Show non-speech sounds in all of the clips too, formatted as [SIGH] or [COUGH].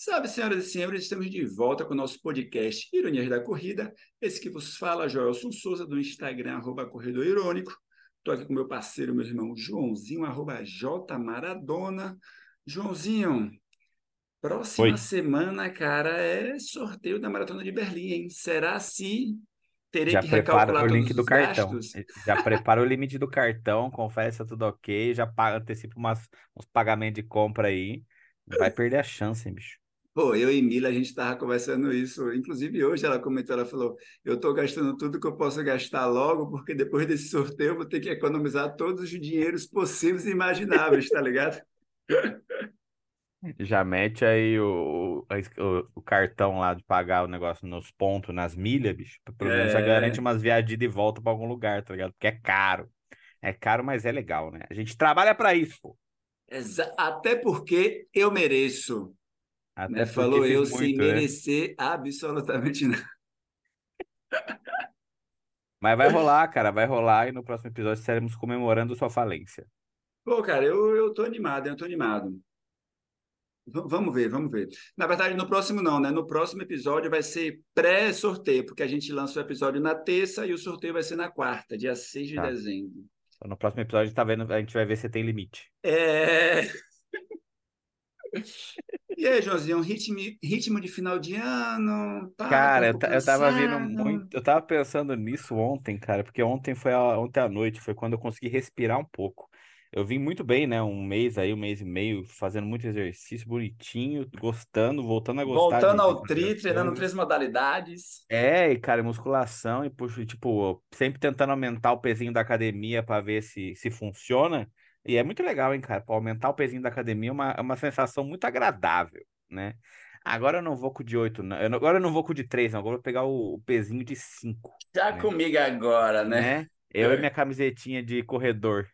Salve, senhoras e senhores, estamos de volta com o nosso podcast Ironias da Corrida. Esse que vos fala, Joelson Souza, do Instagram, arroba Corredor Irônico. Estou aqui com meu parceiro, meu irmão Joãozinho, arroba J Maradona. Joãozinho, próxima Oi. semana, cara, é sorteio da Maratona de Berlim, hein? Será se terei Já que prepara recalcular o link do cartão. gastos? Já prepara o limite do cartão, confere se tá tudo ok, já paga, antecipa umas, uns pagamentos de compra aí. Não vai perder a chance, hein, bicho. Pô, eu e Mila, a gente estava conversando isso. Inclusive, hoje ela comentou, ela falou: Eu estou gastando tudo que eu posso gastar logo, porque depois desse sorteio eu vou ter que economizar todos os dinheiros possíveis e imagináveis, tá ligado? [LAUGHS] Já mete aí o, o, o cartão lá de pagar o negócio nos pontos, nas milhas, bicho. Pelo menos já garante É, umas viagens de volta pra algum lugar, tá ligado? Porque é caro. É caro, mas é legal, né? A gente trabalha pra isso, pô. exa- até porque eu mereço? Até porque Falou eu sem muito, né? merecer absolutamente [LAUGHS] nada. Mas vai rolar, cara, vai rolar e no próximo episódio estaremos comemorando sua falência. Pô, cara, eu, eu tô animado, eu tô animado. V- vamos ver, vamos ver. Na verdade, no próximo não, né? No próximo episódio vai ser pré-sorteio, porque a gente lança o episódio na terça e o sorteio vai ser na quarta, dia 6 de Tá. dezembro. Então, no próximo episódio tá vendo, a gente vai ver se tem limite. É... E aí, Joãozinho, ritmo, ritmo de final de ano? Pá, tá Cara, um eu, eu tava cansado. muito. Eu tava pensando nisso ontem, cara, porque ontem foi a, ontem à noite, foi quando eu consegui respirar um pouco. Eu vim muito bem, né? Um mês aí, um mês e meio, fazendo muito exercício bonitinho, gostando, voltando a gostar Voltando ao tri, treinando três modalidades. É, e cara, musculação e puxo, tipo, sempre tentando aumentar o pezinho da academia pra ver se, se funciona. E é muito legal, hein, cara? Pra aumentar o pezinho da academia é uma, é uma sensação muito agradável, né? Agora eu não vou com o de 8, não. Eu não- agora eu não vou com o de 3, não. Agora eu vou pegar o, o pezinho de 5, Já né? comigo agora, né? Né? Eu e minha camisetinha de corredor.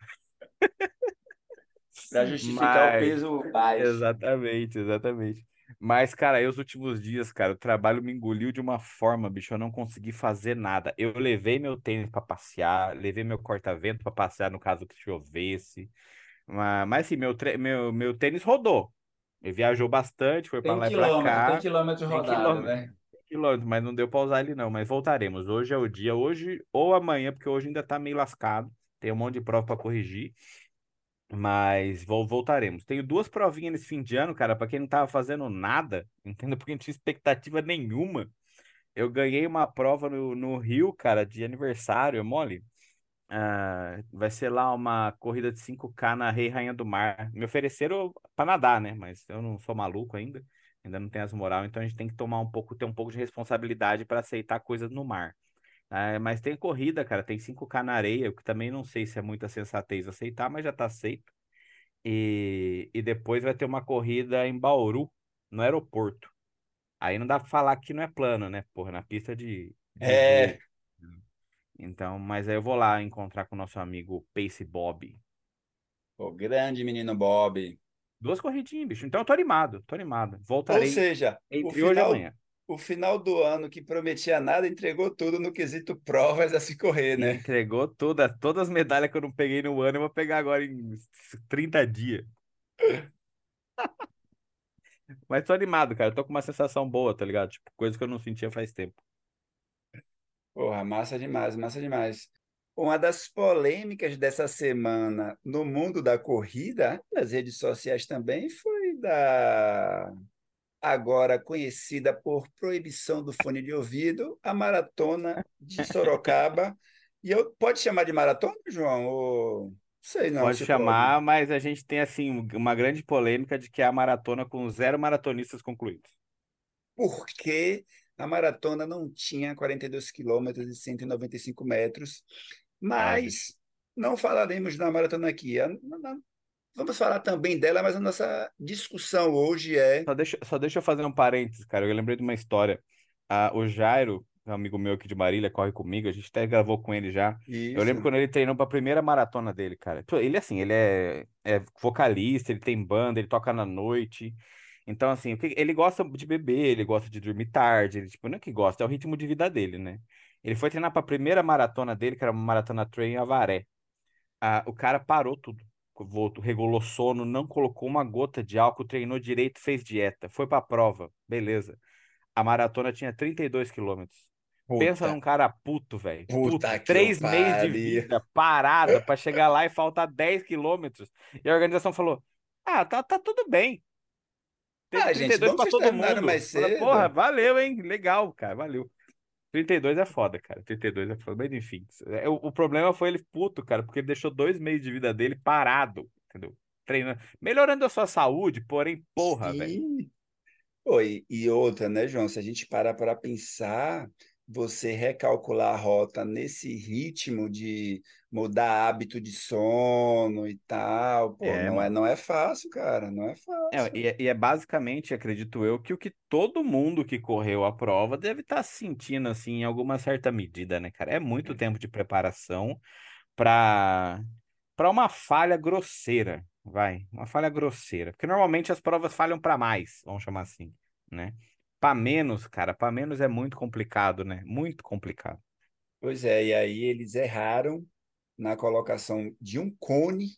Para justificar o Mas, peso baixo. exatamente, exatamente. Mas, cara, aí os últimos dias, cara, o trabalho me engoliu de uma forma, bicho, eu não consegui fazer nada. Eu levei meu tênis pra passear, levei meu corta-vento pra passear no caso que chovesse. Mas, mas assim, meu, meu, meu tênis rodou. Ele viajou bastante, foi Tem lá e pra quilômetro, tem cá. quilômetro Tem rodado, quilômetro, né? tem quilômetro, mas não deu pra usar ele não. Mas voltaremos. Hoje é o dia, hoje ou amanhã, porque hoje ainda tá meio lascado. Tem um monte de prova pra corrigir. Mas vol- voltaremos. Tenho duas provinhas nesse fim de ano, cara, pra quem não tava fazendo nada, [LAUGHS] entendeu? Porque não tinha expectativa nenhuma. Eu ganhei uma prova no, no Rio, cara, de aniversário, mole. Ah, vai ser lá uma corrida de 5K na Rei Rainha do Mar. Me ofereceram pra nadar, né? Mas eu não sou maluco ainda. Ainda não tenho as moral, então a gente tem que tomar um pouco, ter um pouco de responsabilidade para aceitar coisas no mar. Ah, mas tem corrida, cara, tem 5K na areia, o que também não sei se é muita sensatez aceitar, mas já tá aceito. E, e depois vai ter uma corrida em Bauru, no aeroporto. Aí não dá pra falar que não é plano, né? Porra, na pista de, de. É, Então, mas aí eu vou lá encontrar com o nosso amigo Pace Bob. o grande menino Bob. Duas corridinhas, bicho. Então eu tô animado, tô animado. Ou Voltarei seja, o entre hoje e final, amanhã. O final do ano que prometia nada entregou tudo no quesito provas a se correr, né? Entregou todas, todas as medalhas que eu não peguei no ano, eu vou pegar agora em 30 dias. [LAUGHS] Mas tô animado, cara. Tô com uma sensação boa, tá ligado? Tipo, coisa que eu não sentia faz tempo. Porra, massa demais, massa demais. Uma das polêmicas dessa semana no mundo da corrida, nas redes sociais também, foi da agora conhecida por proibição do fone de ouvido, a maratona de Sorocaba. E eu pode chamar de maratona, João? Ou sei não Pode se pode. chamar, mas a gente tem, assim, uma grande polêmica de que é a maratona com zero maratonistas concluídos. Porque a maratona não tinha 42 quilômetros e 195 metros, bicho. mas não falaremos da maratona aqui. A- Vamos falar também dela, mas a nossa discussão hoje é Só deixa, só deixa eu fazer um parênteses, cara. Eu lembrei de uma história. Ah, o Jairo, um amigo meu aqui de Marília, corre comigo. A gente até gravou com ele já. Eu lembro isso. quando ele treinou pra primeira maratona dele, cara. Ele, assim, ele é, é vocalista, ele tem banda, ele toca na noite. Então, assim, ele gosta de beber, ele gosta de dormir tarde. Ele, tipo, não é que gosta, é o ritmo de vida dele, né? Ele foi treinar pra primeira maratona dele, que era uma maratona trail em Avaré. Ah, o cara parou tudo. Voltou, regulou sono, não colocou uma gota de álcool, treinou direito, fez dieta, foi pra prova, beleza. A maratona tinha 32 quilômetros. Pensa num cara puto, velho. Três meses de vida parada pra chegar lá e faltar 10 quilômetros. E a organização falou: Ah, tá, tá tudo bem. Teve Ah, gente, 32 bom que pra todo mundo. mais Fala, Porra, cedo. valeu, hein? Legal, cara, valeu. 32 é foda, cara. 32 é foda. Mas enfim, é, o, o problema foi ele puto, cara, porque ele deixou dois meses de vida dele parado, entendeu? Treinando, melhorando a sua saúde, porém, porra, velho. Oi, e outra, né, João? Se a gente parar para pensar, você recalcular a rota nesse ritmo de mudar hábito de sono e tal, pô, É, não é, não é fácil, cara, não é É, fácil. e, é, e é basicamente, acredito eu, que o que todo mundo que correu a prova deve estar sentindo, assim, em alguma certa medida, né, cara? É muito tempo de preparação para para uma falha grosseira, vai, uma falha grosseira. Porque normalmente as provas falham para mais, vamos chamar assim, né? Para menos, cara, para menos é muito complicado, né? Muito complicado. Pois é, e aí eles erraram na colocação de um cone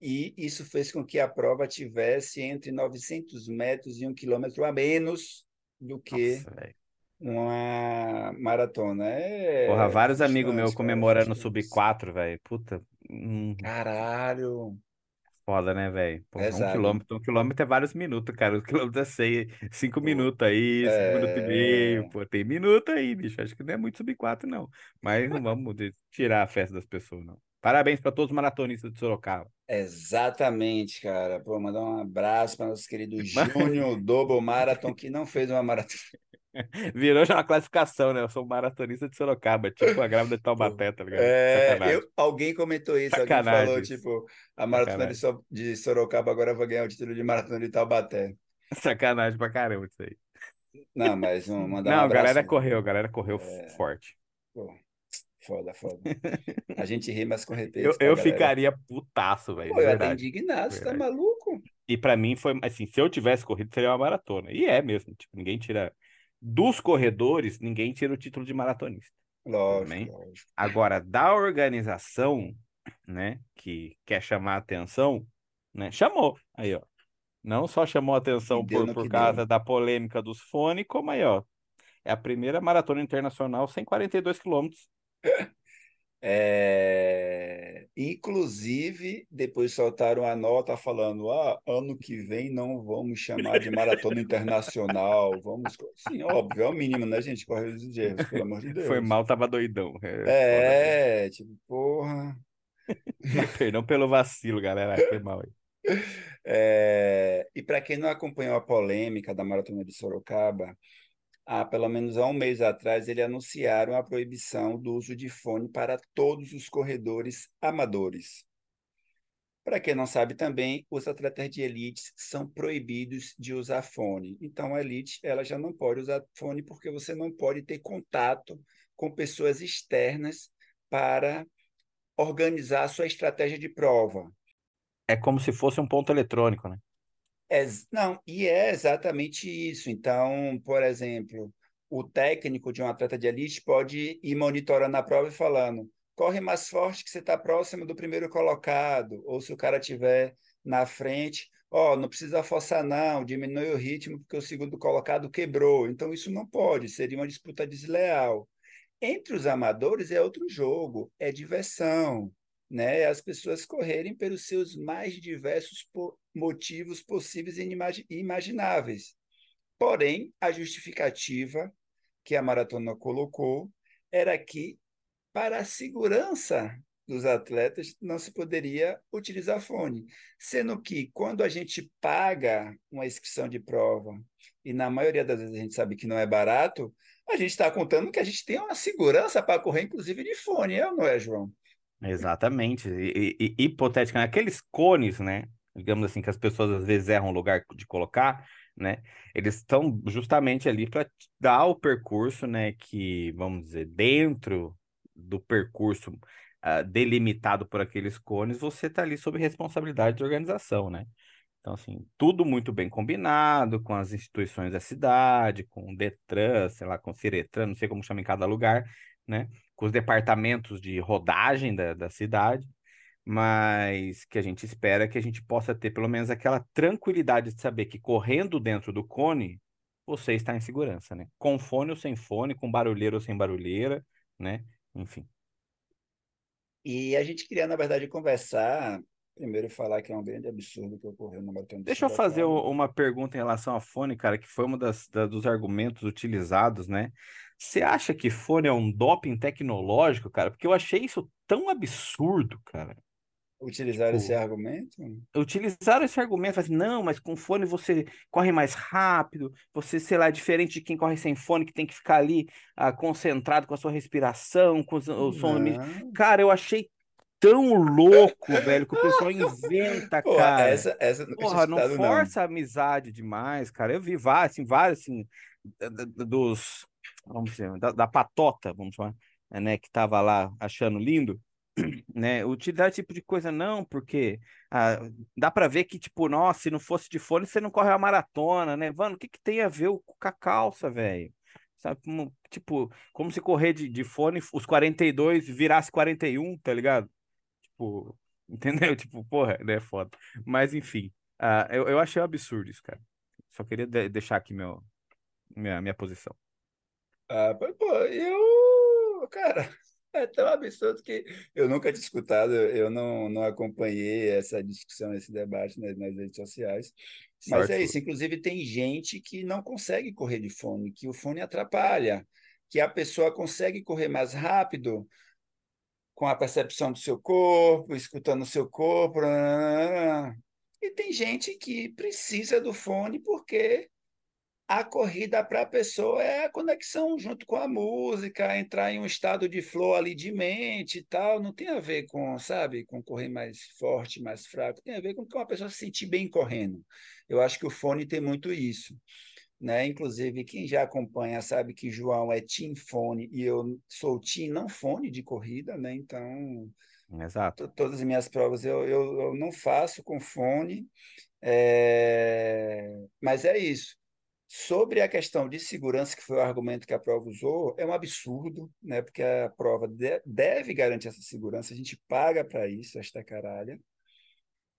e isso fez com que a prova tivesse entre 900 metros e um quilômetro a menos do que Nossa, uma maratona. Porra, É vários amigos meus comemorando sub frustrante. 4, velho. Puta, hum, Caralho, Foda, né, velho? Um quilômetro, um quilômetro é vários minutos, cara. Um quilômetro é seis, cinco minutos aí, cinco minutos e meio. é, Pô, tem minuto aí, bicho. Acho que não é muito sub 4, não. Mas não vamos tirar a festa das pessoas, não. Parabéns para todos os maratonistas de Sorocaba. exatamente, cara. Pô, mandar um abraço para nosso querido [LAUGHS] Júnior Double Marathon, que não fez uma maratona. [LAUGHS] Virou já uma classificação, né? Eu sou maratonista de Sorocaba, tipo a grávida de [LAUGHS] Taubaté, tá ligado? é, Sacanagem. eu, alguém comentou isso, alguém falou, Sacanagem. tipo, a maratona de, Sacanagem. So- de Sorocaba agora vai ganhar o título de maratona de Taubaté. Sacanagem pra caramba isso aí. Não, mas um, [LAUGHS] mandar um Não, a galera abraço. correu, a galera correu É, forte. pô, foda, foda. A gente ri, mas com Eu, respeito, tá, eu galera? ficaria putaço, velho, Pô, eu até indignado, você tá maluco? E pra mim foi assim, se eu tivesse corrido, seria uma maratona. E é mesmo, tipo, ninguém tira dos corredores, ninguém tira o título de maratonista, Lógico. Agora, da organização, né, que quer chamar atenção, né, chamou. Aí, ó. Não só chamou atenção por, por causa deu. da polêmica dos fones, como aí, ó. É a primeira maratona internacional sem 42 quilômetros. [LAUGHS] É, Inclusive, depois soltaram a nota falando: ah, ano que vem não vamos chamar de maratona internacional. Vamos. co-" Sim, óbvio, é o mínimo, né, gente? Correr os erros, pelo amor de [LAUGHS] Foi Deus. mal, tava doidão. É. É, tipo, porra. [LAUGHS] Perdão pelo vacilo, galera. Foi mal aí. É, E para quem não acompanhou a polêmica da maratona de Sorocaba, há pelo menos há um mês atrás, eles anunciaram a proibição do uso de fone para todos os corredores amadores. Para quem não sabe também, os atletas de elite são proibidos de usar fone. Então, a elite ela já não pode usar fone porque você não pode ter contato com pessoas externas para organizar a sua estratégia de prova. É como se fosse um ponto eletrônico, né? Ex- não, e é exatamente isso. Então, por exemplo, o técnico de um atleta de elite pode ir monitorando a prova e falando: corre mais forte que você está próximo do primeiro colocado, ou se o cara estiver na frente, ó, não precisa forçar não, diminui o ritmo porque o segundo colocado quebrou. Então, isso não pode, seria uma disputa desleal. Entre os amadores é outro jogo, é diversão, né? É As pessoas correrem pelos seus mais diversos motivos possíveis e imagináveis. Porém, a justificativa que a maratona colocou era que, para a segurança dos atletas, não se poderia utilizar fone. Sendo que, quando a gente paga uma inscrição de prova, e na maioria das vezes a gente sabe que não é barato, a gente está contando que a gente tem uma segurança para correr, inclusive de fone, é ou não é, João? Exatamente. E, e hipoteticamente, aqueles cones, né? Digamos assim, que as pessoas às vezes erram o lugar de colocar, né? Eles estão justamente ali para dar o percurso, né? Que, vamos dizer, dentro do percurso ah, delimitado por aqueles cones, você está ali sob responsabilidade de organização, né? Então, assim, tudo muito bem combinado com as instituições da cidade, com o Detran, sei lá, com o Ciretran, não sei como chama em cada lugar, né? Com os departamentos de rodagem da, da cidade. Mas que a gente espera que a gente possa ter pelo menos aquela tranquilidade de saber que correndo dentro do cone, você está em segurança, né? Com fone ou sem fone, com barulheira ou sem barulheira, né? Enfim. E a gente queria, na verdade, conversar, primeiro falar que é um grande absurdo que ocorreu no Maratona Deixa eu fazer uma pergunta em relação a fone, cara, que foi um das, da, dos argumentos utilizados, né? Você acha que fone é um doping tecnológico, cara? Porque eu achei isso tão absurdo, cara. Utilizaram tipo, esse argumento? Utilizaram esse argumento, assim, não, mas com fone você corre mais rápido, você, sei lá, é diferente de quem corre sem fone, que tem que ficar ali ah, concentrado com a sua respiração, com o som. Cara, eu achei tão louco, velho, que o pessoal inventa, Porra, cara. Essa, essa Porra, não força não. a amizade demais, cara. Eu vi vários, assim, vários, assim, dos, vamos dizer, da, da patota, vamos chamar, né, que tava lá achando lindo né? Utilizar esse tipo de coisa não, porque ah, dá para ver que, tipo, nossa, se não fosse de fone, você não corre a maratona, né? Mano, o que, que tem a ver com a calça, velho? Sabe, como, tipo, como se correr de, de fone, os 42 virasse 41, tá ligado? Tipo, [LAUGHS] entendeu? Tipo, porra, né? Foda. Mas, enfim, uh, eu, eu achei um absurdo isso, cara. Só queria de deixar aqui meu, minha, minha posição. Ah, pô, eu, cara, é tão absurdo que eu nunca tinha escutado, eu não, não acompanhei essa discussão, esse debate nas, nas redes sociais. Mas é isso, inclusive tem gente que não consegue correr de fone, que o fone atrapalha, que a pessoa consegue correr mais rápido com a percepção do seu corpo, escutando o seu corpo. E tem gente que precisa do fone porque a corrida para a pessoa é a conexão junto com a música, entrar em um estado de flow ali de mente e tal. Não tem a ver com, sabe, com correr mais forte, mais fraco. Tem a ver com que uma pessoa se sentir bem correndo. Eu acho que o fone tem muito isso. Né? Inclusive, quem já acompanha sabe que João é team fone e eu sou team não fone de corrida, né? Então, Exato. todas as minhas provas eu, eu, eu não faço com fone, é... mas é isso Sobre a questão de segurança, que foi o argumento que a prova usou, é um absurdo, né? porque a prova de, deve garantir essa segurança, a gente paga para isso, esta caralha.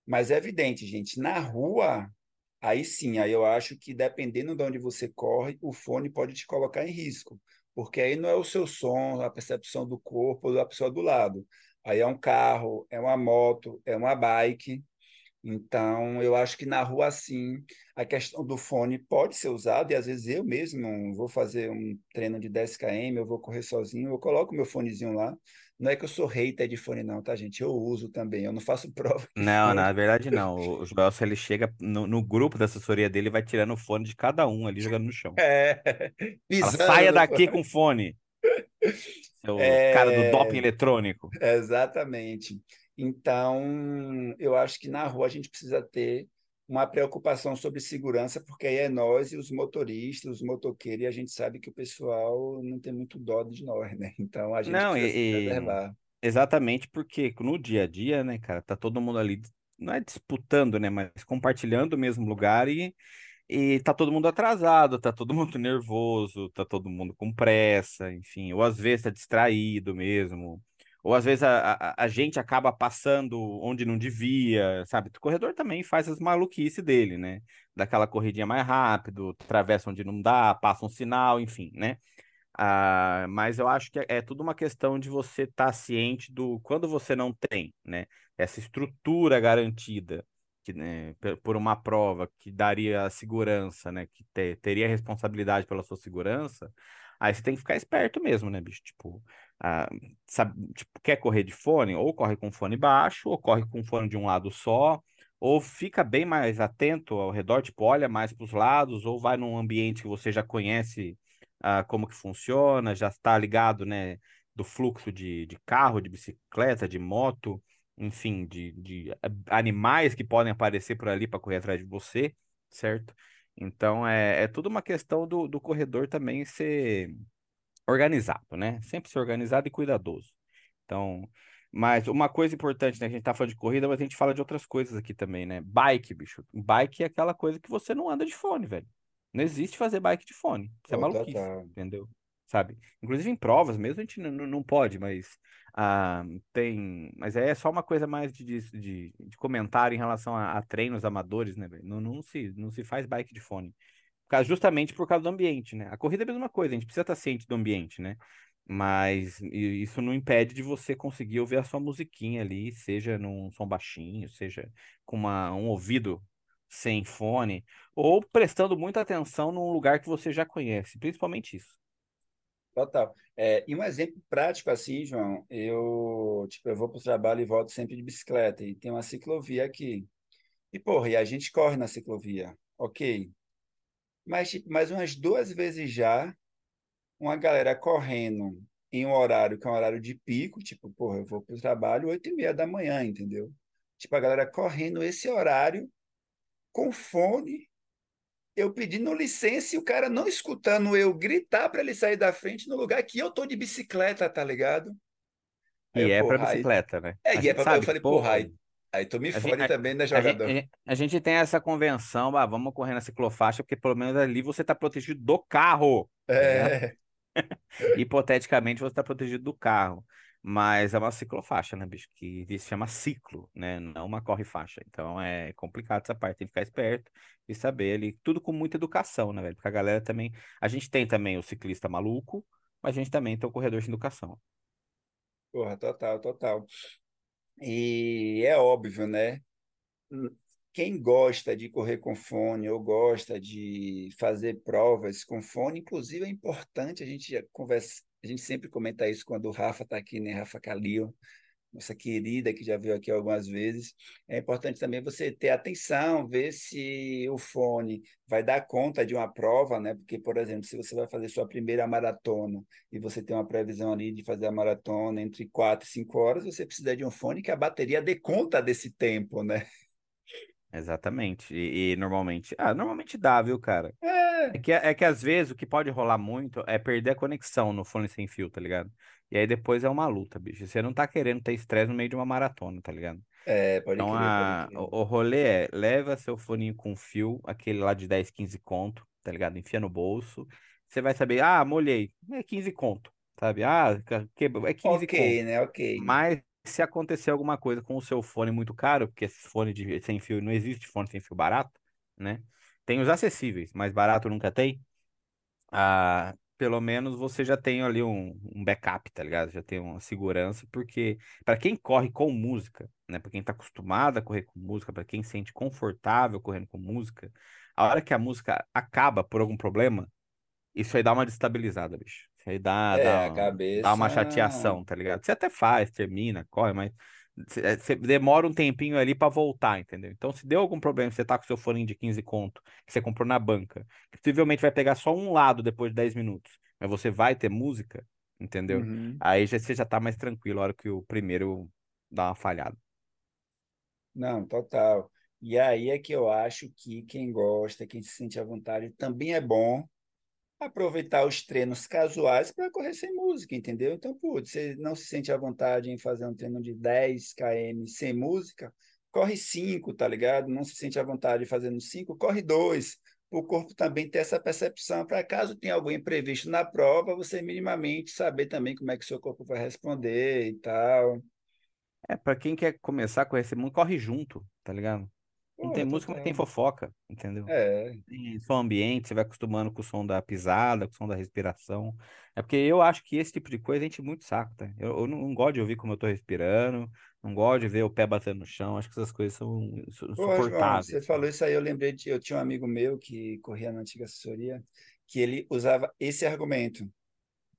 Mas é evidente, gente, na rua, aí sim, aí eu acho que dependendo de onde você corre, o fone pode te colocar em risco, porque aí não é o seu som, a percepção do corpo da pessoa do lado. Aí é um carro, é uma moto, é uma bike, então, eu acho que na rua, sim, a questão do fone pode ser usado, e às vezes eu mesmo vou fazer um treino de 10 km, eu vou correr sozinho, eu coloco meu fonezinho lá. Não é que eu sou hater de fone, não, tá, gente? Eu uso também, eu não faço [LAUGHS] prova. Não, fone. na verdade não. O Joel, ele chega no, no, grupo da assessoria dele, vai tirando o fone de cada um ali, jogando no chão. É, [LAUGHS] Fala, saia daqui com fone. Seu é... cara do doping eletrônico. Exatamente. Então, eu acho que na rua a gente precisa ter uma preocupação sobre segurança, porque aí é nós e os motoristas, os motoqueiros, e a gente sabe que o pessoal não tem muito dó de nós, né? Então a gente não, precisa e, se preservar. Exatamente, porque no dia a dia, né, cara, tá todo mundo ali, não é disputando, né, mas compartilhando o mesmo lugar e, e tá todo mundo atrasado, tá todo mundo [LAUGHS] nervoso, tá todo mundo com pressa, enfim, ou às vezes tá distraído mesmo. Ou às vezes a, a, a, gente acaba passando onde não devia, sabe? O corredor também faz as maluquices dele, né? Daquela corridinha mais rápido, atravessa onde não dá, passa um sinal, enfim, né? Ah, mas eu acho que é, é tudo uma questão de você estar tá ciente do quando você não tem, né? Essa estrutura garantida que, né, por uma prova que daria segurança, né? Que te, teria responsabilidade pela sua segurança, aí você tem que ficar esperto mesmo, né, bicho? Tipo, ah, sabe, tipo, quer correr de fone, ou corre com fone baixo, ou corre com fone de um lado só, ou fica bem mais atento ao redor, tipo, olha mais para os lados, ou vai num ambiente que você já conhece ah, como que funciona, já está ligado, né, do fluxo de, de carro, de bicicleta, de moto, enfim, de, de animais que podem aparecer por ali para correr atrás de você, certo? Então, é, é tudo uma questão do, do corredor também ser organizado, né? Sempre ser organizado e cuidadoso. Então, mas uma coisa importante, né? A gente tá falando de corrida, mas a gente fala de outras coisas aqui também, né? Bike, bicho. Bike é aquela coisa que você não anda de fone, velho. Não existe fazer bike de fone. Isso é maluquice, entendeu? sabe? Inclusive em provas mesmo a gente não, não pode, mas ah, tem. Mas é só uma coisa mais de, de, de comentário em relação a, a treinos amadores, né, velho? Não, não, se, não se faz bike de fone. Justamente por causa do ambiente, né? A corrida é a mesma coisa, a gente precisa estar ciente do ambiente, né? Mas isso não impede de você conseguir ouvir a sua musiquinha ali, seja num som baixinho, seja com uma, um ouvido sem fone, ou prestando muita atenção num lugar que você já conhece, principalmente isso. Total. É, e um exemplo prático assim, João, eu, tipo, eu vou para o trabalho e volto sempre de bicicleta, e tem uma ciclovia aqui. E, porra, e a gente corre na ciclovia, ok. Mas, tipo, mais umas duas vezes já, uma galera correndo em um horário que é um horário de pico, tipo, porra, eu vou para o trabalho oito e meia da manhã, entendeu? Tipo, a galera correndo esse horário com fone, eu pedindo licença e o cara não escutando eu gritar para ele sair da frente no lugar que eu tô de bicicleta, tá ligado? Aí, e é para bicicleta, aí... né? É, a e é pra... eu falei, porra, aí, aí tu me fode também, né, jogador? A gente, a gente, tem essa convenção, ah, vamos correr na ciclofaixa, porque pelo menos ali você tá protegido do carro. Tá é. [LAUGHS] Hipoteticamente você está protegido do carro. Mas é uma ciclofaixa, né, bicho? Que se chama ciclo, né? Não uma corre-faixa. Então é complicado essa parte. Tem que ficar esperto e saber ali. Tudo com muita educação, né, velho? Porque a galera também. A gente tem também o ciclista maluco, mas a gente também tem o corredor de educação. Porra, total, total. E é óbvio, né? quem gosta de correr com fone ou gosta de fazer provas com fone, inclusive é importante a gente conversa, a gente sempre comenta isso quando o Rafa está aqui, né, Rafa Calil, nossa querida que já veio aqui algumas vezes. É importante também você ter atenção, ver se o fone vai dar conta de uma prova, né? Porque, por exemplo, se você vai fazer sua primeira maratona e você tem uma previsão ali de fazer a maratona entre quatro e cinco horas, você precisa de um fone que a bateria dê conta desse tempo, né? Exatamente. E, e, normalmente. Ah, normalmente dá, viu, cara? É. É que, é que às vezes o que pode rolar muito é perder a conexão no fone sem fio, tá ligado? E aí depois é uma luta, bicho. Você não tá querendo ter estresse no meio de uma maratona, tá ligado? É, pode então, crer, a, pode. O, o rolê é, leva seu fone com fio, aquele lá de 10, 15 conto, tá ligado? Enfia no bolso. Você vai saber, ah, molhei. É 15 conto, sabe? Ah, quebrou. É 15 Ok, conto. né? Ok. Mas se acontecer alguma coisa com o seu fone muito caro, porque esse fone de sem fio não existe fone sem fio barato, né? Tem os acessíveis, mas barato nunca tem. Ah, pelo menos você já tem ali um, um backup, tá ligado? Já tem uma segurança, porque para quem corre com música, né? Para quem tá acostumado a correr com música, para quem se sente confortável correndo com música, a hora que a música acaba por algum problema, isso aí dá uma destabilizada, bicho. Isso aí dá, É, dá, a dá uma cabeça. chateação, tá ligado? Você até faz, termina, corre, mas você você demora um tempinho ali pra voltar, entendeu? Então, se deu algum problema, você tá com seu fone de 15 conto, que você comprou na banca, que possivelmente vai pegar só um lado depois de 10 minutos, mas você vai ter música, entendeu? Uhum. Aí já, você já tá mais tranquilo a hora que o primeiro dá uma falhada. Não, total. E aí é que eu acho que quem gosta, quem se sente à vontade, também é bom aproveitar os treinos casuais para correr sem música, entendeu? Então, putz, você não se sente à vontade em fazer um treino de 10 km sem música, corre 5, tá ligado? Não se sente à vontade fazendo 5, corre 2. O corpo também ter essa percepção para caso tenha algum imprevisto na prova, você minimamente saber também como é que seu corpo vai responder e tal. É, pra quem quer começar a correr sem música, corre junto, tá ligado? Não tem Porra, música, mas tem fofoca, entendeu? É, Tem som ambiente, você vai acostumando com o som da pisada, com o som da respiração. É porque eu acho que esse tipo de coisa enche muito saco, tá? Eu, eu não, não gosto de ouvir como eu tô respirando, não gosto de ver o pé batendo no chão, acho que essas coisas são insu- Pô, você insuportáveis, falou isso aí, eu lembrei de, eu tinha um amigo meu que corria na antiga assessoria, que ele usava esse argumento.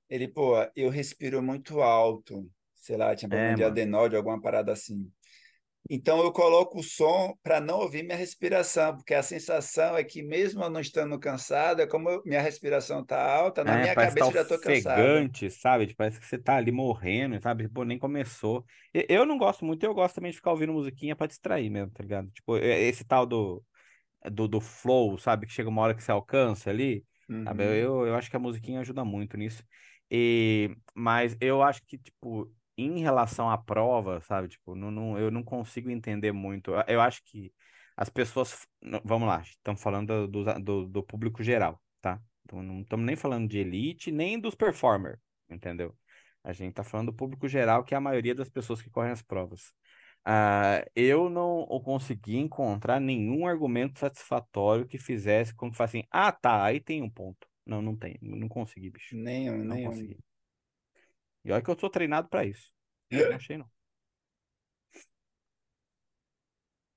Ele, pô, eu respiro muito alto, sei lá, tinha problema É, de adenose, alguma parada assim. Então eu coloco o som para não ouvir minha respiração, porque a sensação é que mesmo eu não estando cansado, é como eu- minha respiração está alta, na É, minha tá cabeça eu já estou cansado. sabe? Tipo, Parece que você tá ali morrendo, sabe? Pô, nem começou. Eu não gosto muito, eu gosto também de ficar ouvindo musiquinha pra distrair mesmo, tá ligado? Tipo, esse tal do, do, do flow, sabe? Que chega uma hora que você alcança ali, sabe? Uhum. Eu, eu acho que a musiquinha ajuda muito nisso. E, mas eu acho que, tipo, em relação à prova, sabe? Tipo, não, não, eu não consigo entender muito. Eu acho que as pessoas. Vamos lá, estamos falando do, do, do público geral, tá? Então, não estamos nem falando de elite, nem dos performers, entendeu? A gente está falando do público geral, que é a maioria das pessoas que correm as provas. Uh, eu não consegui encontrar nenhum argumento satisfatório que fizesse com que assim, ah, tá, aí tem um ponto. Não, não tem, não consegui, bicho. Nenhum, não nenhum. consegui. E olha que eu sou treinado para isso. Não achei, não.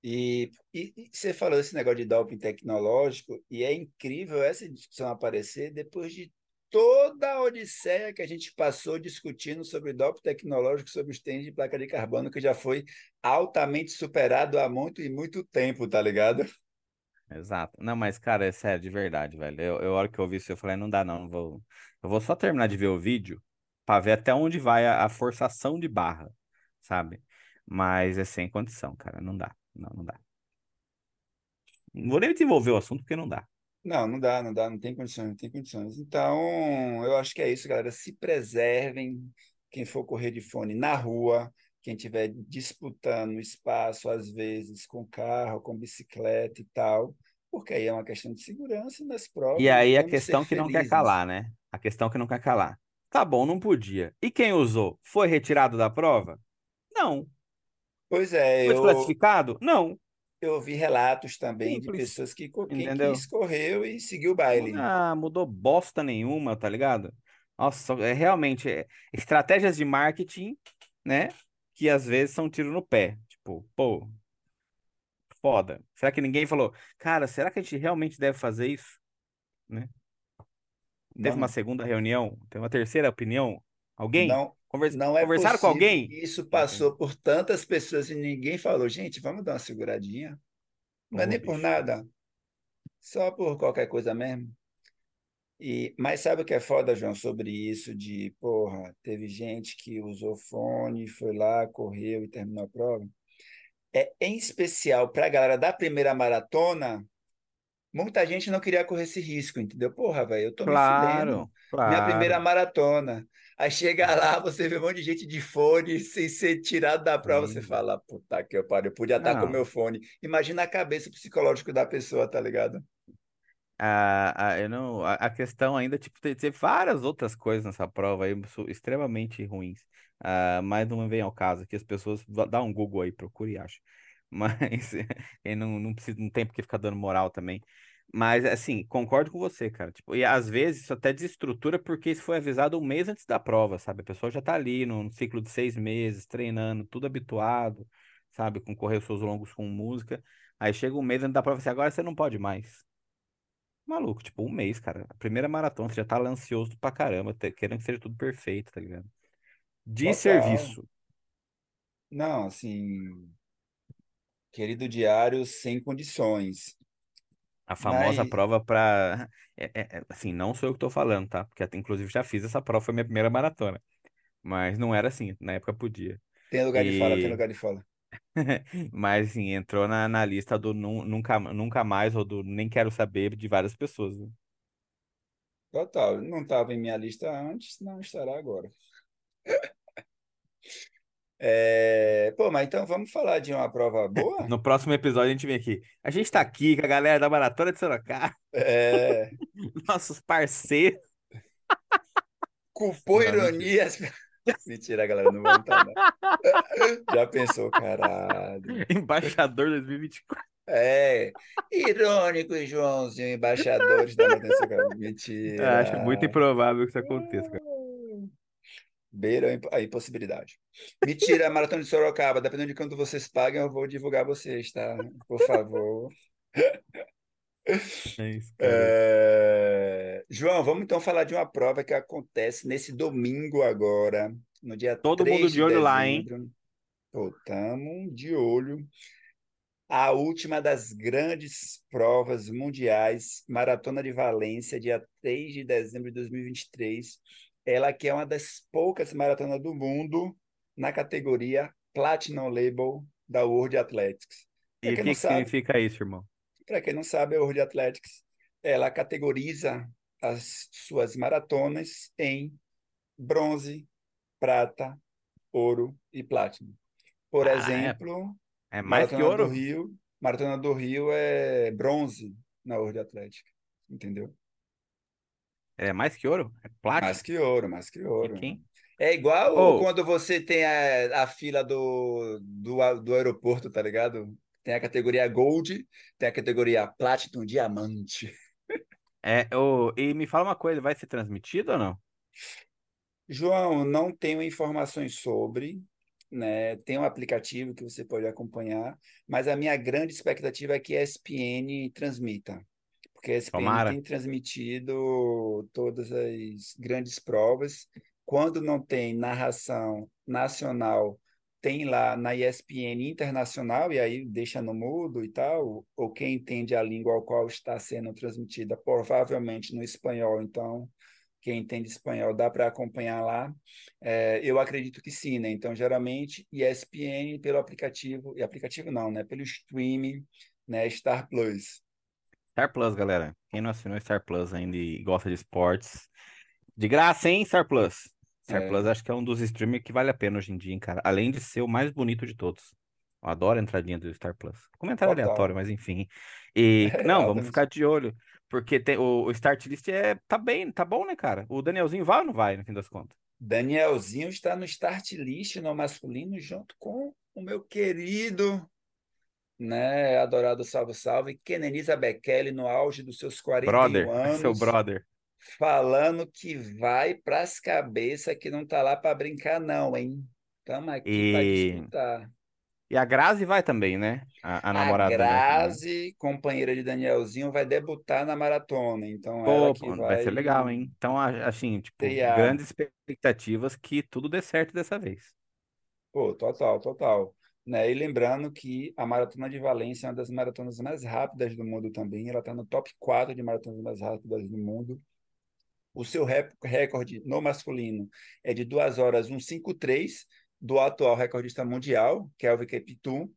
E, e, e, você falou esse negócio de doping tecnológico, e é incrível essa discussão aparecer depois de toda a odisseia que a gente passou discutindo sobre doping tecnológico, sobre os tênis de placa de carbono, que já foi altamente superado há muito e muito tempo, tá ligado? Exato. Não, mas, cara, é sério, de verdade, velho. Eu, eu, a hora que eu vi isso, eu falei, não dá, não, não vou. Eu vou só terminar de ver o vídeo para ver até onde vai a, a forçação de barra, sabe? Mas é sem condição, cara. Não dá. Não, não dá. Não vou nem desenvolver o assunto porque não dá. Não, não dá, não dá, não tem condições, não tem condições. Então, eu acho que é isso, galera. Se preservem. Quem for correr de fone na rua, quem estiver disputando espaço, às vezes, com carro, com bicicleta e tal, porque aí é uma questão de segurança nas provas. E aí a questão que não quer calar, né? A questão que não quer calar. Tá bom, não podia. E quem usou? Foi retirado da prova? Não. Pois é, Foi eu, desclassificado? Não. eu ouvi relatos também de Simples. pessoas que quem Entendeu? quis correu e seguiu o baile. Ah, mudou bosta nenhuma, tá ligado? Nossa, é realmente é, estratégias de marketing, né? Que às vezes são tiro no pé. Tipo, pô, foda. Será que ninguém falou, cara, será que a gente realmente deve fazer isso? Né? Teve uma Não, segunda reunião? Teve uma terceira opinião? Alguém? não, Convers- não é Conversaram com alguém? isso passou por tantas pessoas e ninguém falou, gente, vamos dar uma seguradinha. Não é nem por bicho. nada, só por qualquer coisa mesmo. E, mas sabe o que é foda, João, sobre isso de, porra, teve gente que usou fone, foi lá, correu e terminou a prova? É em especial para a galera da primeira maratona, muita gente não queria correr esse risco, entendeu? Porra, velho, eu tô me fudendo. Claro, Minha primeira claro. maratona. Aí chega lá, você vê um monte de gente de fone sem ser tirado da prova, você Sim. fala, puta que eu pariu, eu podia estar com Não, meu fone. Imagina a cabeça psicológica da pessoa, tá ligado? a, a, eu não, a, a questão ainda, tipo, tem várias outras coisas nessa prova aí extremamente ruins. Ah, mas não vem ao caso, que as pessoas dá um Google aí, procure e acha. [LAUGHS] Mas [LAUGHS] não, não precisa, não tem porque ficar dando moral também. Mas assim, concordo com você, cara. Tipo, e às vezes isso até desestrutura porque isso foi avisado um mês antes da prova, sabe? A pessoa já tá ali num ciclo de seis meses, treinando, tudo habituado, sabe? Com correr os seus longos com música. Aí chega um mês antes da prova e assim, agora você não pode mais. Maluco, tipo, um mês, cara. A primeira maratona, você já tá ansioso pra caramba, querendo que seja tudo perfeito, tá ligado? De Total. serviço. Não, assim, querido diário, sem condições. A famosa Mas, prova pra. é- é- é, assim, não sou eu que tô falando, tá? Porque até, inclusive já fiz essa prova, foi minha primeira maratona. Mas não era assim, na época podia. tem lugar de fala, tem E. lugar de fala. [LAUGHS] Mas, assim, entrou na, na lista do nu- nunca, nunca mais ou do nem quero saber de várias pessoas. viu? Total. Não estava em minha lista antes, não estará agora. [LAUGHS] É, Pô, mas então vamos falar de uma prova boa? No próximo episódio a gente vem aqui. A gente tá aqui com a galera da Maratona de Sorocaba, É, [LAUGHS] nossos parceiros. culpou Não, mentira. ironias. [LAUGHS] Mentira, galera, não vamos estar, não. [LAUGHS] Já pensou, caralho. Embaixador 2024. É, irônico, Joãozinho, embaixadores da Matança Cara. Mentira. Acho muito improvável que isso aconteça, cara. Beira a imp- a impossibilidade. Mentira, Maratona de Sorocaba, dependendo de quanto vocês pagam, eu vou divulgar vocês, tá? Por favor. É isso. É, João, vamos então falar de uma prova que acontece nesse domingo agora, no dia Todo 3 mundo de olho lá, hein? Pô, tamo de olho. A última das grandes provas mundiais, Maratona de Valência, dia 3 de dezembro de 2023. Ela que é uma das poucas maratonas do mundo na categoria Platinum Label da World Athletics. Para E o que que sabe, significa isso, irmão? para quem não sabe, a World Athletics, ela categoriza as suas maratonas em bronze, prata, ouro e platino. Por Ah, é, exemplo, é mais que Maratona do ouro? Rio, Maratona do Rio é bronze na World Athletics, entendeu? É mais que ouro? É Mais platina? que ouro, mais que ouro. É igual Ô, quando você tem a, a fila do, do, do aeroporto, tá ligado? Tem a categoria Gold, tem a categoria Platinum Diamante. é, ô, e me fala uma coisa, vai ser transmitido ou não? João, não tenho informações sobre, né? Tem um aplicativo que você pode acompanhar, mas a minha grande expectativa é que a ESPN transmita, porque a ESPN Tomara. tem transmitido todas as grandes provas. Quando não tem narração nacional, tem lá na ESPN internacional, e aí deixa no mudo e tal, ou quem entende a língua ao qual está sendo transmitida, provavelmente no espanhol, então quem entende espanhol dá para acompanhar lá. É, eu acredito que sim, né? Então, geralmente, ESPN pelo aplicativo, e aplicativo não, né? Pelo streaming, né? Star Plus. Star Plus, galera. Quem não assinou Star Plus ainda e gosta de esportes, de graça, hein, Star Plus? Star É, Plus acho que é um dos streamers que vale a pena hoje em dia, hein, cara. Além de ser o mais bonito de todos. Eu adoro a entradinha do Star Plus. Comentário aleatório, total. mas enfim. E, [LAUGHS] É, não, vamos ficar de olho. Porque tem, o, o Start List é, tá bem, tá bom, né, cara? O Danielzinho vai ou não vai, no fim das contas? Danielzinho está no start list no masculino, junto com o meu querido, né? Adorado Salve Salve, Kenenisa Bekele, no auge dos seus 41 Brother, [LAUGHS] seu anos. brother. falando que vai para as cabeças, que não tá lá para brincar, não, hein? Estamos aqui para E, disputar. e a Grazi vai também, né? A, a A namorada do Danielzinho, né? Grazi, companheira de Danielzinho, vai debutar na maratona, então ela Pô, que pô, vai ser vai legal, hein? Então, a- assim, tipo, grandes expectativas que tudo dê certo dessa vez. Pô, total, total. Né? E lembrando que a Maratona de Valência é uma das maratonas mais rápidas do mundo também. Ela está no top 4 de maratonas mais rápidas do mundo. O seu recorde no masculino é de 2 horas 1:53 do atual recordista mundial, é o Kiptum,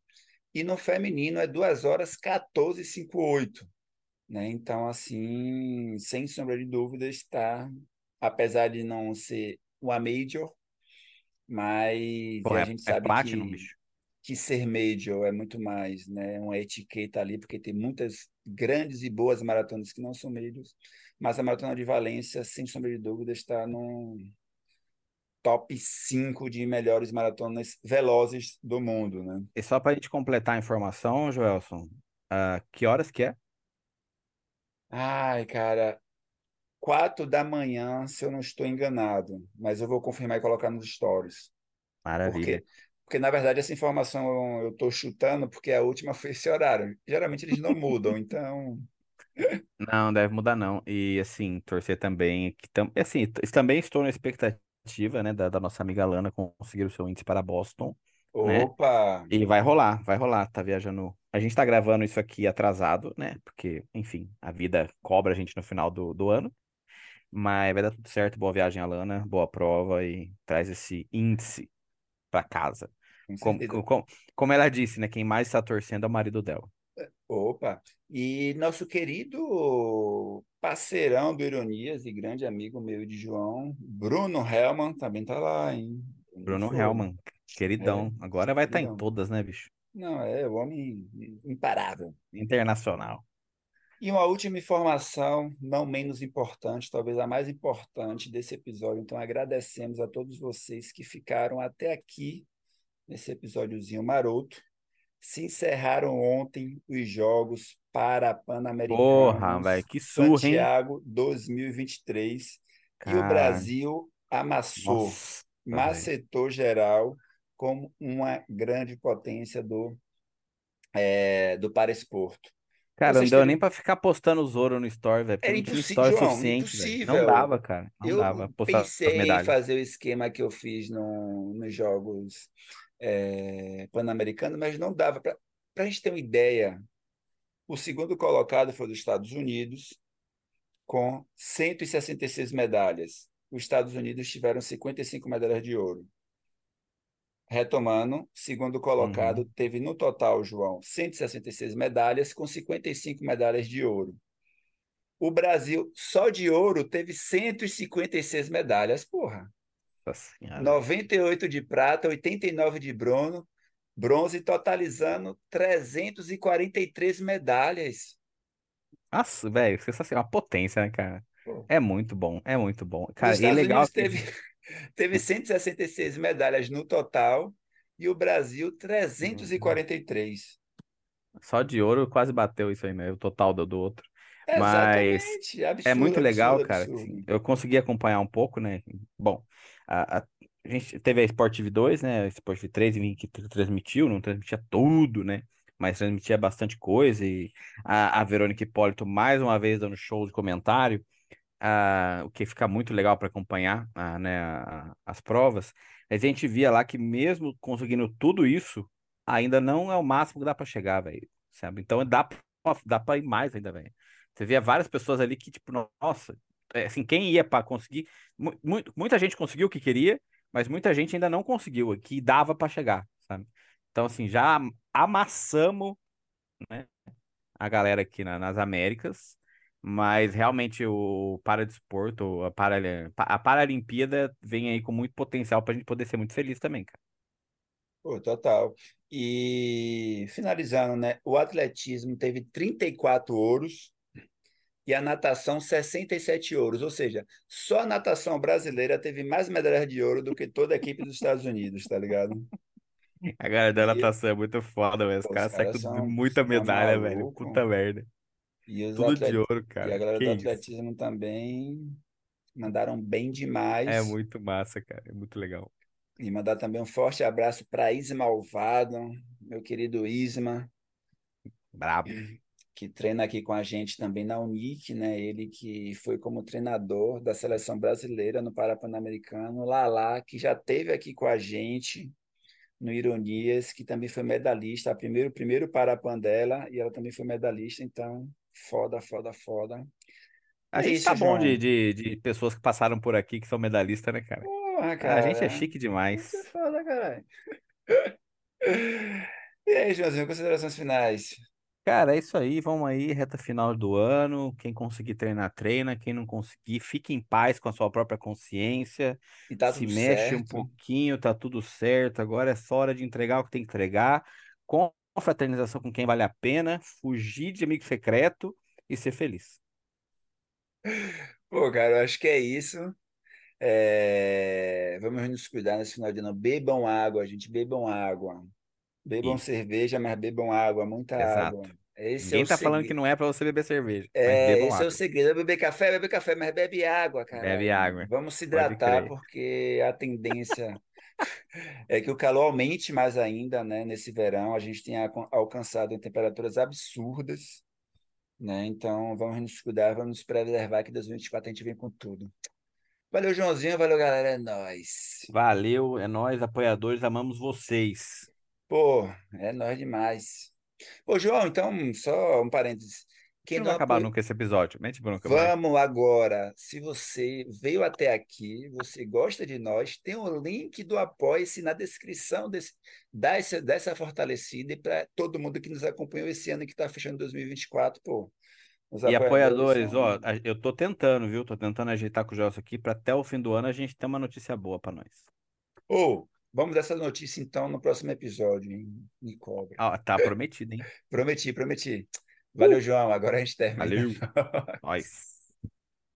e no feminino é 2 horas 14:58, né? Então, assim, sem sombra de dúvida, está, apesar de não ser uma major, mas e a Porra, gente é, é sabe Platinum, que bicho. Que ser major é muito mais, né? Uma etiqueta ali, porque tem muitas grandes e boas maratonas que não são majors, mas a Maratona de Valência, sem sombra de dúvida, está no top 5 de melhores maratonas velozes do mundo, né? E só pra gente completar a informação, Joelson, ah, que horas que é? Ai, cara, quatro da manhã, se eu não estou enganado, mas eu vou confirmar e colocar nos stories. Maravilha. Porque, porque na verdade, essa informação eu estou chutando porque a última foi esse horário. Geralmente eles não mudam, então Não, deve mudar não. E assim, torcer também que tam... assim, também estou na expectativa, né, da, da nossa amiga Lana conseguir o seu índice para Boston, né? Opa! E vai rolar, vai rolar, tá viajando. A gente tá gravando isso aqui atrasado, né? Porque, enfim, a vida cobra a gente no final do, do ano. Mas vai dar tudo certo. Boa viagem, Alana. Boa prova e traz esse índice pra casa. Com Como, como, como ela disse, né? Quem mais está torcendo é o marido dela. Opa! E nosso querido parceirão do Ironias e grande amigo meu de João, Bruno Hellman, também tá lá, hein? Bruno. Hellman, É, queridão. Agora vai estar em queridão. todas, né, bicho? Não, é o homem imparável. Internacional. E uma última informação, não menos importante, talvez a mais importante desse episódio. Então, agradecemos a todos vocês que ficaram até aqui nesse episódiozinho maroto. Se encerraram ontem os jogos para Porra, velho, que surra, hein? Santiago 2023 e o Cara, Brasil amassou, nossa, macetou geral como uma grande potência do, é, do paraesporto. Para Cara, não vocês deu nem pra ficar postando os ouro no story, velho, Era não tinha impossível, story João, suficiente. Não dava, cara. Não dava Eu postar as pensei em fazer o esquema que eu fiz no, nos Jogos é, Pan-Americanos, mas não dava. Para a gente ter uma ideia, o segundo colocado foi dos Estados Unidos, com 166 medalhas. Os Estados Unidos tiveram 55 medalhas de ouro. Retomando, segundo colocado Uhum. teve no total, João, 166 medalhas, com 55 medalhas de ouro. O Brasil, só de ouro, teve 156 medalhas, porra. Senhora. 98 de prata, 89 de bronze, bronze, totalizando 343 medalhas. Nossa, velho, sensacional. Uma potência, né, cara? Pô. É muito bom, é muito bom. Os Cara, e Estados legal Unidos que teve, [LAUGHS] teve 166 medalhas no total e o Brasil Uhum. 343. só de ouro quase bateu isso aí, né? O total do, do outro. Mas Exatamente. é Absurdo, muito legal, absurdo, cara. absurdo. eu consegui acompanhar um pouco, né? Bom, a, a, a gente teve a Sport TV 2, né? A Sport TV 3 enfim, que tr- transmitiu, não transmitia tudo, né? Mas transmitia bastante coisa. E a, a Verônica Hipólito, mais uma vez, dando show de comentário. ah, o que fica muito legal para acompanhar ah, né, a- as provas, mas a gente via lá que mesmo conseguindo tudo isso, ainda não é o máximo que dá para chegar, velho, sabe? Então dá dá para ir mais ainda, velho. Você via várias pessoas ali que, tipo, nossa, assim, quem ia para conseguir, mu mu- muita gente conseguiu o que queria, mas muita gente ainda não conseguiu, que dava para chegar, sabe? Então, assim, já amassamos, né? a galera aqui na- nas Américas, mas realmente o paradesporto, a, para, a Paralimpíada vem aí com muito potencial para a gente poder ser muito feliz também, cara. Pô, total. E finalizando, né? O atletismo teve 34 ouros e a natação 67 ouros. Ou seja, só a natação brasileira teve mais medalhas de ouro do que toda a equipe dos Estados Unidos, tá ligado? A galera da E natação é muito foda, velho. Os caras saem caras com muita medalha, velho. malucos. Puta merda. E Tudo de ouro, e a cara. galera Que do isso. atletismo também mandaram bem É demais. muito massa, cara. É muito legal. E mandar também um forte abraço para Isma Alvado, meu querido Isma, Brabo. [CLEARS THROAT] que treina aqui com a gente também na Unic, né? Ele que foi como treinador da seleção brasileira no Parapan-Americano, Lala, que já teve aqui com a gente no Ironias, que também foi medalhista, primeiro primeiro Parapan dela, e ela também foi medalhista, então foda, foda, foda. A É gente tá isso, bom de, de, de pessoas que passaram por aqui que são medalhistas, né, cara? Porra, A gente é cara. chique Isso é demais. foda, caralho. [LAUGHS] E aí, Joãozinho, considerações finais? Cara, é isso aí. Vamos aí, reta final do ano. Quem conseguir treinar, treina. Quem não conseguir, fique em paz com a sua própria consciência. E tá Se mexe um certo. pouquinho, tá tudo certo. Agora é só hora de entregar o que tem que entregar. Com fraternização com quem vale a pena. Fugir de amigo secreto e ser feliz. Pô, cara, eu acho que é isso. É, Vamos nos cuidar nesse final de ano. Bebam água, gente, bebam água. Bebam Isso, cerveja, mas bebam água, muita água. exato. Esse é Ninguém tá falando que segredo. não é pra você beber cerveja, É, esse é o água. segredo. É beber café, beber café, mas bebe água, Bebe caralho. água. Vamos se hidratar, porque a tendência [LAUGHS] é que o calor aumente mais ainda, né? Nesse verão, a gente tem alcan- alcançado em temperaturas absurdas, né? Então, vamos nos cuidar, vamos nos preservar que 2024 a gente vem com tudo. Valeu, Joãozinho, valeu, galera, é nóis. Valeu, é nóis, apoiadores, amamos vocês. Pô, é nóis demais. Pô, João, então, só um parênteses. Quem não vai acabar apoia... nunca esse episódio. Bronca, vai. Vamos agora. Se você veio até aqui, você gosta de nós, tem o link do Apoia-se na descrição desse, dá essa, dessa fortalecida e para todo mundo que nos acompanhou esse ano que está fechando 2024, pô. E apoiadores apoiadores, ó, eu tô tentando, viu? Tô tentando ajeitar com o Gelson aqui para até o fim do ano a gente ter uma notícia boa para nós. Ô, vamos dessa notícia então no próximo episódio, hein? Me cobra. Ó, tá prometido, hein? [LAUGHS] Prometi, prometi. Uh, Valeu, João. Agora a gente termina. valeu, [LAUGHS] nós.